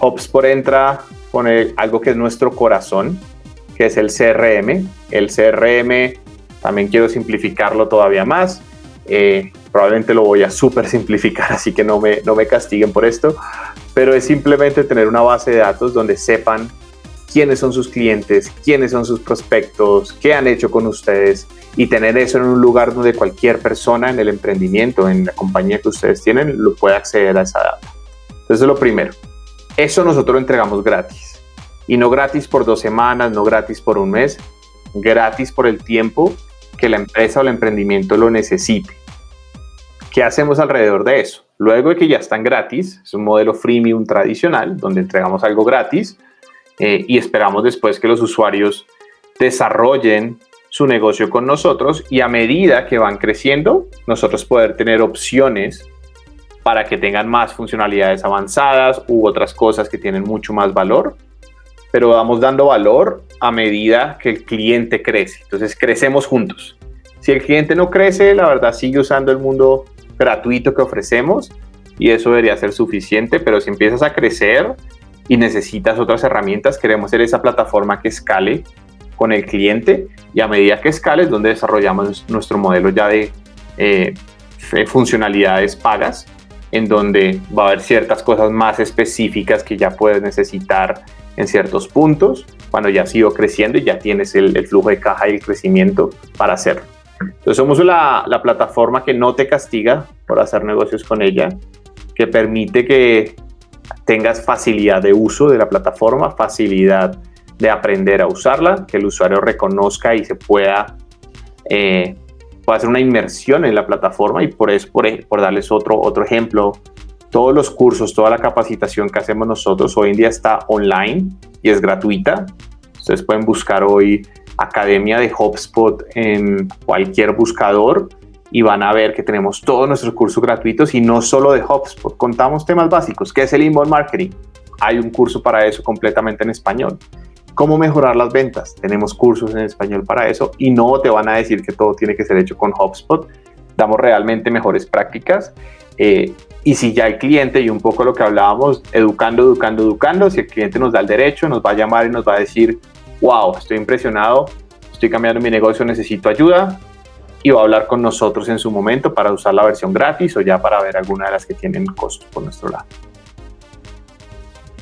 S3: HubSpot entra con algo que es nuestro corazón, que es el CRM. El CRM también quiero simplificarlo todavía más. Eh, probablemente lo voy a súper simplificar, así que no me, no me castiguen por esto, pero es simplemente tener una base de datos donde sepan quiénes son sus clientes, quiénes son sus prospectos, qué han hecho con ustedes y tener eso en un lugar donde cualquier persona en el emprendimiento, en la compañía que ustedes tienen, lo pueda acceder a esa data. Entonces, es lo primero. Eso nosotros lo entregamos gratis. Y no gratis por dos semanas, no gratis por un mes, gratis por el tiempo que la empresa o el emprendimiento lo necesite. ¿Qué hacemos alrededor de eso? Luego de que ya están gratis, es un modelo freemium tradicional, donde entregamos algo gratis eh, y esperamos después que los usuarios desarrollen su negocio con nosotros y a medida que van creciendo, nosotros poder tener opciones para que tengan más funcionalidades avanzadas u otras cosas que tienen mucho más valor, pero vamos dando valor a medida que el cliente crece. Entonces crecemos juntos. Si el cliente no crece, la verdad sigue usando el mundo gratuito que ofrecemos y eso debería ser suficiente, pero si empiezas a crecer y necesitas otras herramientas, queremos ser esa plataforma que escale con el cliente y a medida que escale es donde desarrollamos nuestro modelo ya de eh, funcionalidades pagas, en donde va a haber ciertas cosas más específicas que ya puedes necesitar en ciertos puntos, cuando ya has ido creciendo y ya tienes el, el flujo de caja y el crecimiento para hacerlo. Entonces somos la, la, plataforma que no te castiga por hacer negocios con ella, que permite que tengas facilidad de uso de la plataforma, facilidad de aprender a usarla, que el usuario reconozca y se pueda, eh, pueda hacer una inmersión en la plataforma y por eso, por, darles otro, otro ejemplo, todos los cursos, toda la capacitación que hacemos nosotros hoy en día está online y es gratuita. Ustedes pueden buscar hoy Academia de HubSpot en cualquier buscador y van a ver que tenemos todos nuestros cursos gratuitos y no solo de HubSpot. Contamos temas básicos. ¿Qué es el inbound marketing? Hay un curso para eso completamente en español. ¿Cómo mejorar las ventas? Tenemos cursos en español para eso y no te van a decir que todo tiene que ser hecho con HubSpot. Damos realmente mejores prácticas. Eh, y si ya el cliente, y un poco lo que hablábamos, educando, educando, educando, si el cliente nos da el derecho, nos va a llamar y nos va a decir, wow, estoy impresionado, estoy cambiando mi negocio, necesito ayuda, y va a hablar con nosotros en su momento para usar la versión gratis o ya para ver alguna de las que tienen costo por nuestro lado.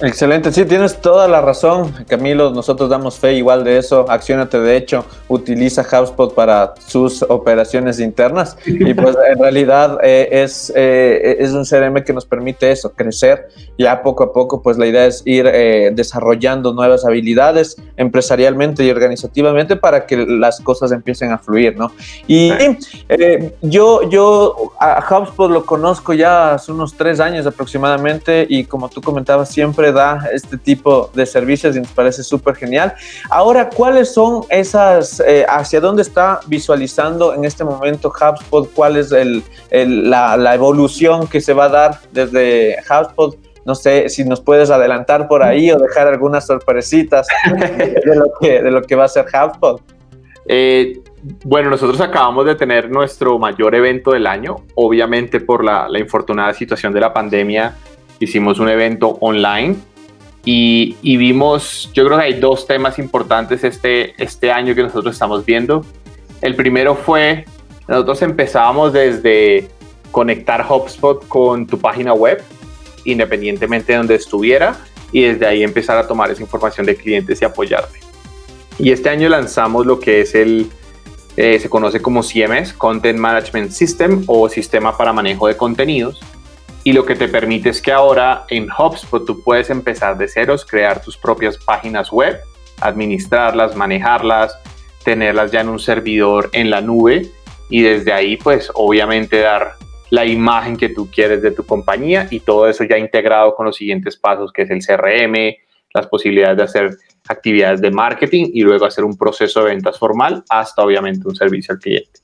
S2: Excelente, sí, tienes toda la razón, Camilo. Nosotros damos fe igual de eso. Accionate, de hecho, utiliza HubSpot para sus operaciones internas y pues en realidad eh, es, eh, es un CRM que nos permite eso, crecer. Ya poco a poco, pues la idea es ir eh, desarrollando nuevas habilidades empresarialmente y organizativamente para que las cosas empiecen a fluir, ¿no? Y yo, yo a HubSpot lo conozco ya hace unos tres años aproximadamente y como tú comentabas siempre este tipo de servicios y nos parece súper genial. Ahora, ¿cuáles son esas, eh, hacia dónde está visualizando en este momento HubSpot? ¿Cuál es el, la, evolución que se va a dar desde HubSpot? No sé si nos puedes adelantar por ahí o dejar algunas sorpresitas de lo que, de lo que va a ser HubSpot.
S3: Eh, bueno, nosotros acabamos de tener nuestro mayor evento del año, obviamente por la infortunada situación de la pandemia hicimos un evento online y, y, vimos, yo creo que hay dos temas importantes este, este año que nosotros estamos viendo. El primero fue, nosotros empezábamos desde conectar HubSpot con tu página web, independientemente de donde estuviera, y desde ahí empezar a tomar esa información de clientes y apoyarte. Y este año lanzamos lo que es el, eh, se conoce como CMS, Content Management System o Sistema para Manejo de Contenidos. Y lo que te permite es que ahora en HubSpot tú puedes empezar de ceros, crear tus propias páginas web, administrarlas, manejarlas, tenerlas ya en un servidor en la nube y desde ahí pues obviamente dar la imagen que tú quieres de tu compañía y todo eso ya integrado con los siguientes pasos que es el CRM, las posibilidades de hacer actividades de marketing y luego hacer un proceso de ventas formal hasta obviamente un servicio al cliente.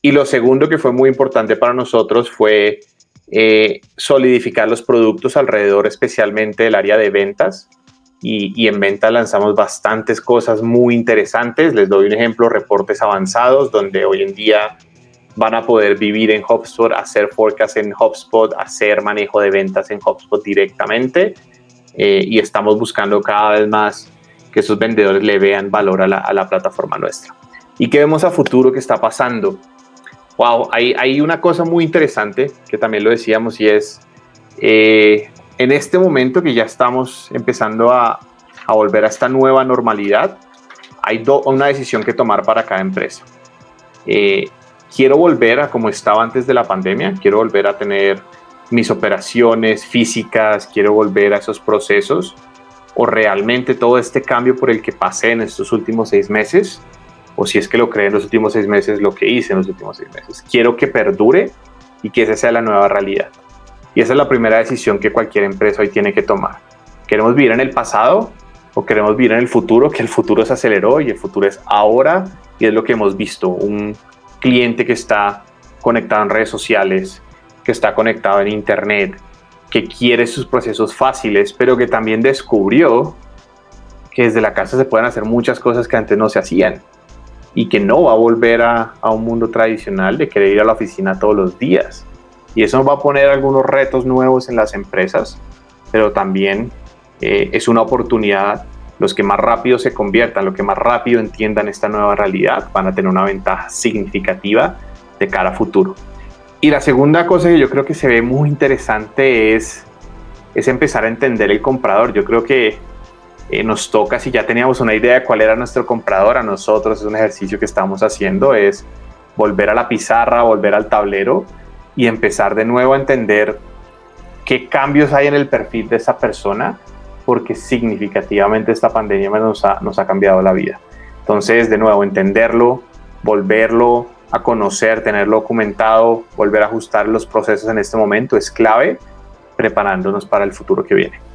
S3: Y lo segundo que fue muy importante para nosotros fue eh, solidificar los productos alrededor especialmente del área de ventas. Y, en venta lanzamos bastantes cosas muy interesantes. Les doy un ejemplo, reportes avanzados, donde hoy en día van a poder vivir en HubSpot, hacer forecast en HubSpot, hacer manejo de ventas en HubSpot directamente. Eh, y estamos buscando cada vez más que esos vendedores le vean valor a la, plataforma nuestra. ¿Y qué vemos a futuro que está pasando? Wow, hay, hay una cosa muy interesante que también lo decíamos y es eh, en este momento que ya estamos empezando a, a volver a esta nueva normalidad, hay una decisión que tomar para cada empresa. Eh, quiero volver a como estaba antes de la pandemia, quiero volver a tener mis operaciones físicas, quiero volver a esos procesos, o realmente todo este cambio por el que pasé en estos últimos seis meses, o si es que lo creé en los últimos seis meses, lo que hice en los últimos seis meses, quiero que perdure y que esa sea la nueva realidad. Y esa es la primera decisión que cualquier empresa hoy tiene que tomar. ¿Queremos vivir en el pasado o queremos vivir en el futuro? Que el futuro se aceleró y el futuro es ahora y es lo que hemos visto, un cliente que está conectado en redes sociales, que está conectado en Internet, que quiere sus procesos fáciles, pero que también descubrió que desde la casa se pueden hacer muchas cosas que antes no se hacían y que no va a volver a, un mundo tradicional de querer ir a la oficina todos los días. Y eso va a poner algunos retos nuevos en las empresas, pero también eh, es una oportunidad los que más rápido se conviertan, los que más rápido entiendan esta nueva realidad, van a tener una ventaja significativa de cara a futuro. Y la segunda cosa que yo creo que se ve muy interesante es, es empezar a entender el comprador. Yo creo que eh, nos toca, si ya teníamos una idea de cuál era nuestro comprador, a nosotros es un ejercicio que estamos haciendo, es volver a la pizarra, volver al tablero y empezar de nuevo a entender qué cambios hay en el perfil de esa persona porque significativamente esta pandemia nos ha, nos ha cambiado la vida. Entonces, de nuevo, entenderlo, volverlo a conocer, tenerlo documentado, volver a ajustar los procesos en este momento es clave, preparándonos para el futuro que viene.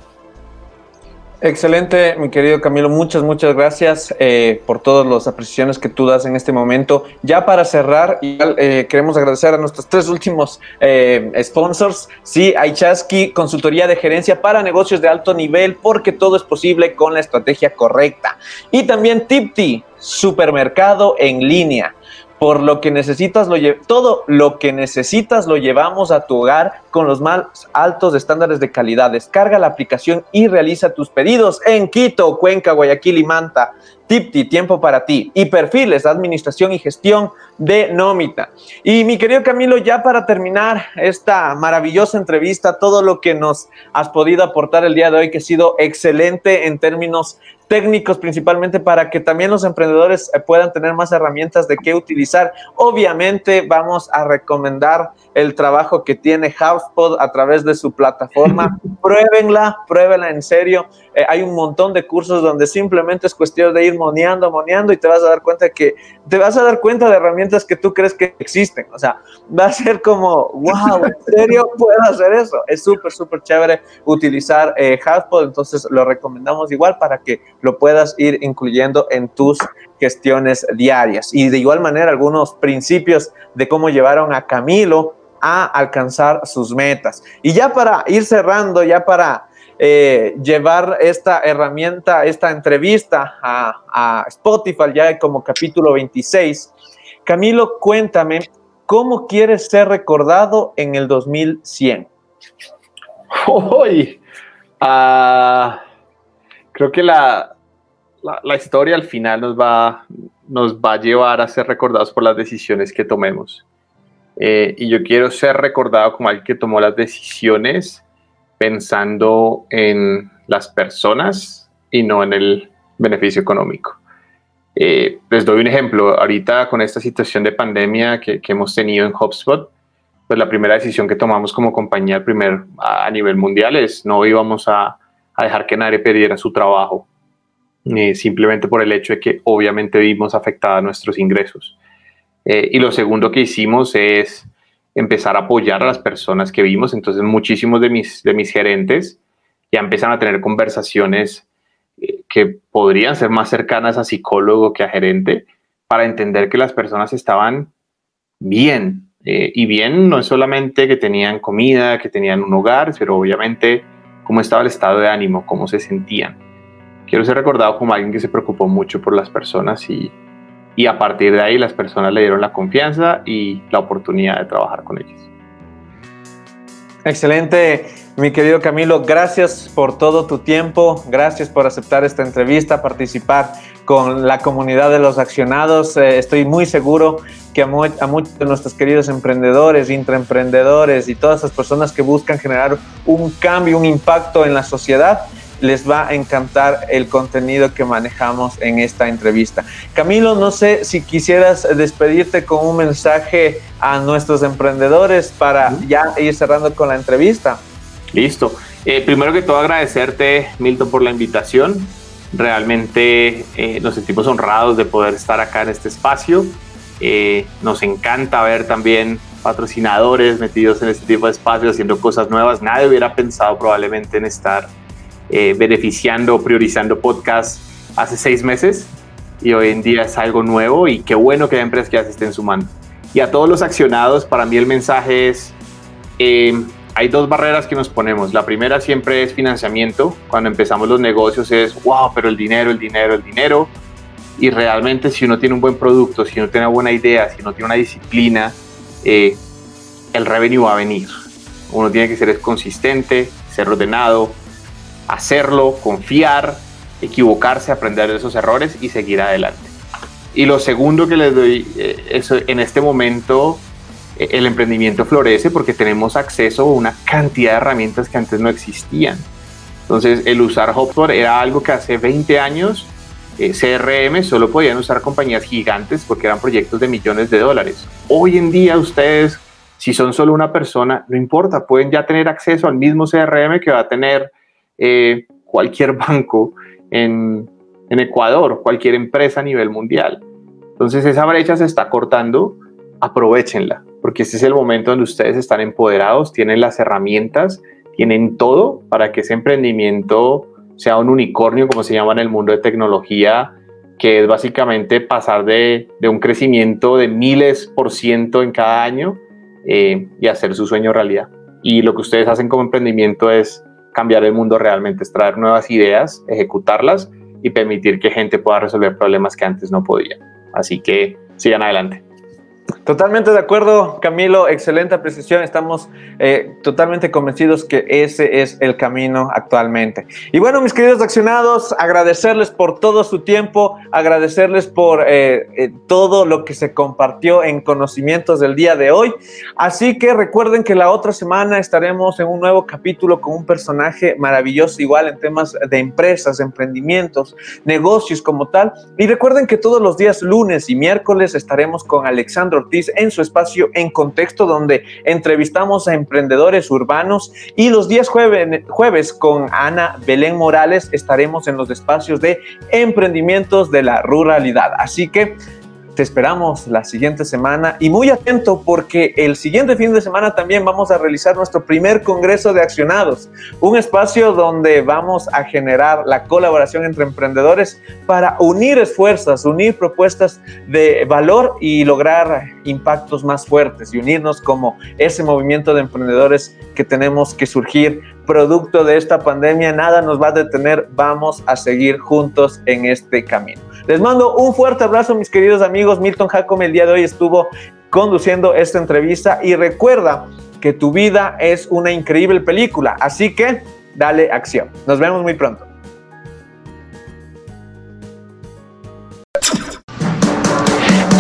S2: Excelente, mi querido Camilo. Muchas, muchas gracias eh, por todas las apreciaciones que tú das en este momento. Ya para cerrar, eh, queremos agradecer a nuestros tres últimos eh, sponsors. Sí, Aichaski, consultoría de gerencia para negocios de alto nivel, porque todo es posible con la estrategia correcta. Y también Tipti, supermercado en línea por lo que necesitas, lo todo lo que necesitas lo llevamos a tu hogar con los más altos estándares de calidad. Descarga la aplicación y realiza tus pedidos en Quito, Cuenca, Guayaquil y Manta. Tipti, tiempo para ti. Y perfiles, administración y gestión de Nómita. Y mi querido Camilo, ya para terminar esta maravillosa entrevista, todo lo que nos has podido aportar el día de hoy, que ha sido excelente en términos técnicos principalmente para que también los emprendedores eh, puedan tener más herramientas de qué utilizar. Obviamente vamos a recomendar el trabajo que tiene HubSpot a través de su plataforma. pruébenla, pruébenla en serio. Eh, hay un montón de cursos donde simplemente es cuestión de ir moneando, moneando y te vas a dar cuenta que te vas a dar cuenta de herramientas que tú crees que existen. O sea, va a ser como, wow, ¿en serio puedo hacer eso? Es súper, súper chévere utilizar eh, HubSpot, entonces lo recomendamos igual para que lo puedas ir incluyendo en tus gestiones diarias. Y de igual manera, algunos principios de cómo llevaron a Camilo a alcanzar sus metas. Y ya para ir cerrando, ya para eh, llevar esta herramienta, esta entrevista a, Spotify ya como capítulo 26. Camilo, cuéntame, ¿cómo quieres ser recordado en el 2100?
S3: Hoy, ah, creo que la, la, historia al final nos va, nos va a llevar a ser recordados por las decisiones que tomemos. Eh, y yo quiero ser recordado como alguien que tomó las decisiones pensando en las personas y no en el beneficio económico. Eh, les doy un ejemplo. Ahorita con esta situación de pandemia que, que, hemos tenido en HubSpot, pues la primera decisión que tomamos como compañía primer, a, nivel mundial es no íbamos a, a dejar que nadie perdiera su trabajo, eh, simplemente por el hecho de que obviamente vimos afectadas nuestros ingresos. Eh, y lo segundo que hicimos es empezar a apoyar a las personas que vimos. Entonces muchísimos de mis, de mis gerentes ya empiezan a tener conversaciones eh, que podrían ser más cercanas a psicólogo que a gerente para entender que las personas estaban bien. y bien no es solamente que tenían comida, que tenían un hogar, pero obviamente cómo estaba el estado de ánimo, cómo se sentían. Quiero ser recordado como alguien que se preocupó mucho por las personas y, y a partir de ahí las personas le dieron la confianza y la oportunidad de trabajar con ellos.
S2: Excelente, mi querido Camilo. Gracias por todo tu tiempo. Gracias por aceptar esta entrevista, participar con la comunidad de los accionados. Eh, estoy muy seguro que a, a, muchos de nuestros queridos emprendedores, intraemprendedores y todas esas personas que buscan generar un cambio, un impacto en la sociedad, les va a encantar el contenido que manejamos en esta entrevista. Camilo, no sé si quisieras despedirte con un mensaje a nuestros emprendedores para ya ir cerrando con la entrevista.
S3: Listo. Eh, primero que todo agradecerte, Milton, por la invitación. Realmente eh, nos sentimos honrados de poder estar acá en este espacio. Eh, nos encanta ver también patrocinadores metidos en este tipo de espacios, haciendo cosas nuevas. Nadie hubiera pensado probablemente en estar eh, beneficiando, priorizando podcasts hace seis meses y hoy en día es algo nuevo y qué bueno que hay empresas que ya se estén sumando. Y a todos los accionados, para mí el mensaje es, eh, hay dos barreras que nos ponemos. La primera siempre es financiamiento. Cuando empezamos los negocios es, wow, pero el dinero, el dinero, el dinero. Y realmente si uno tiene un buen producto, si uno tiene una buena idea, si uno tiene una disciplina, eh, el revenue va a venir. Uno tiene que ser consistente, ser ordenado, hacerlo, confiar, equivocarse, aprender de esos errores y seguir adelante. Y lo segundo que les doy, eh, es en este momento eh, el emprendimiento florece porque tenemos acceso a una cantidad de herramientas que antes no existían. Entonces, el usar HubSpot era algo que hace 20 años eh, CRM solo podían usar compañías gigantes porque eran proyectos de millones de dólares. Hoy en día ustedes, si son solo una persona, no importa, pueden ya tener acceso al mismo CRM que va a tener eh, cualquier banco en, en Ecuador, cualquier empresa a nivel mundial. Entonces esa brecha se está cortando, aprovechenla, porque este es el momento donde ustedes están empoderados, tienen las herramientas, tienen todo para que ese emprendimiento sea un unicornio, como se llama en el mundo de tecnología, que es básicamente pasar de, de un crecimiento de miles por ciento en cada año eh, y hacer su sueño realidad. Y lo que ustedes hacen como emprendimiento es cambiar el mundo realmente, es traer nuevas ideas, ejecutarlas y permitir que gente pueda resolver problemas que antes no podía. Así que sigan adelante.
S2: Totalmente de acuerdo, Camilo, excelente apreciación. Estamos eh, totalmente convencidos que ese es el camino actualmente. Y bueno, mis queridos accionados, agradecerles por todo su tiempo, agradecerles por eh, eh, todo lo que se compartió en conocimientos del día de hoy. Así que recuerden que la otra semana estaremos en un nuevo capítulo con un personaje maravilloso, igual en temas de empresas, emprendimientos, negocios como tal. Y recuerden que todos los días lunes y miércoles estaremos con Ortiz en su espacio En Contexto, donde entrevistamos a emprendedores urbanos. Y los días jueves, jueves con Ana Belén Morales estaremos en los espacios de emprendimientos de la ruralidad. Así que te esperamos la siguiente semana y muy atento porque el siguiente fin de semana también vamos a realizar nuestro primer Congreso de Accionados, un espacio donde vamos a generar la colaboración entre emprendedores para unir esfuerzos, unir propuestas de valor y lograr impactos más fuertes y unirnos como ese movimiento de emprendedores que tenemos que surgir producto de esta pandemia. Nada nos va a detener, vamos a seguir juntos en este camino. Les mando un fuerte abrazo, mis queridos amigos. Milton Jacome el día de hoy estuvo conduciendo esta entrevista y recuerda que tu vida es una increíble película, así que dale acción. Nos vemos muy pronto.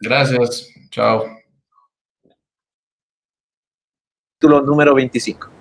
S4: Gracias. Chao.
S5: Título número 25.